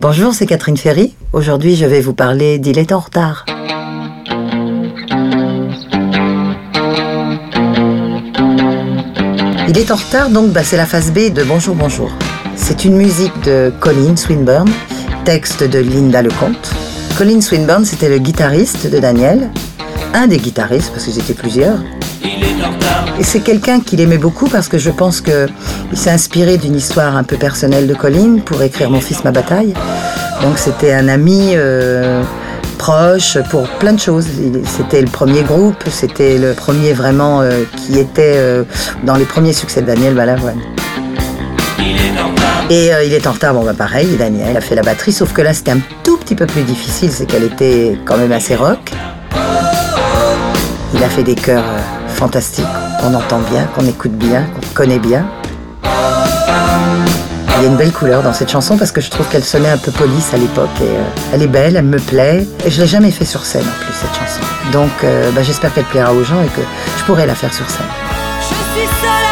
Bonjour, c'est Catherine Ferry. Aujourd'hui, je vais vous parler d'Il est en retard. Il est en retard, donc bah, c'est la phase B de Bonjour, bonjour. C'est une musique de Colin Swinburne, texte de Linda Lecomte. Colin Swinburne, c'était le guitariste de Daniel, un des guitaristes, parce qu'ils étaient plusieurs. Et c'est quelqu'un qu'il aimait beaucoup parce que je pense qu'il s'est inspiré d'une histoire un peu personnelle de Colin pour écrire Mon fils, ma bataille. Donc c'était un ami euh, proche pour plein de choses. C'était le premier groupe, c'était le premier vraiment euh, qui était euh, dans les premiers succès de Daniel Balavoine. Et il est en retard, bon bah pareil, Daniel a fait la batterie, sauf que là c'était un tout petit peu plus difficile, c'est qu'elle était quand même assez rock. Il a fait des chœurs fantastiques, qu'on entend bien, qu'on écoute bien, qu'on connaît bien. Il y a une belle couleur dans cette chanson parce que je trouve qu'elle sonnait un peu police à l'époque et euh, elle est belle, elle me plaît et je l'ai jamais fait sur scène en plus cette chanson. Donc euh, bah, j'espère qu'elle plaira aux gens et que je pourrai la faire sur scène. Je suis seule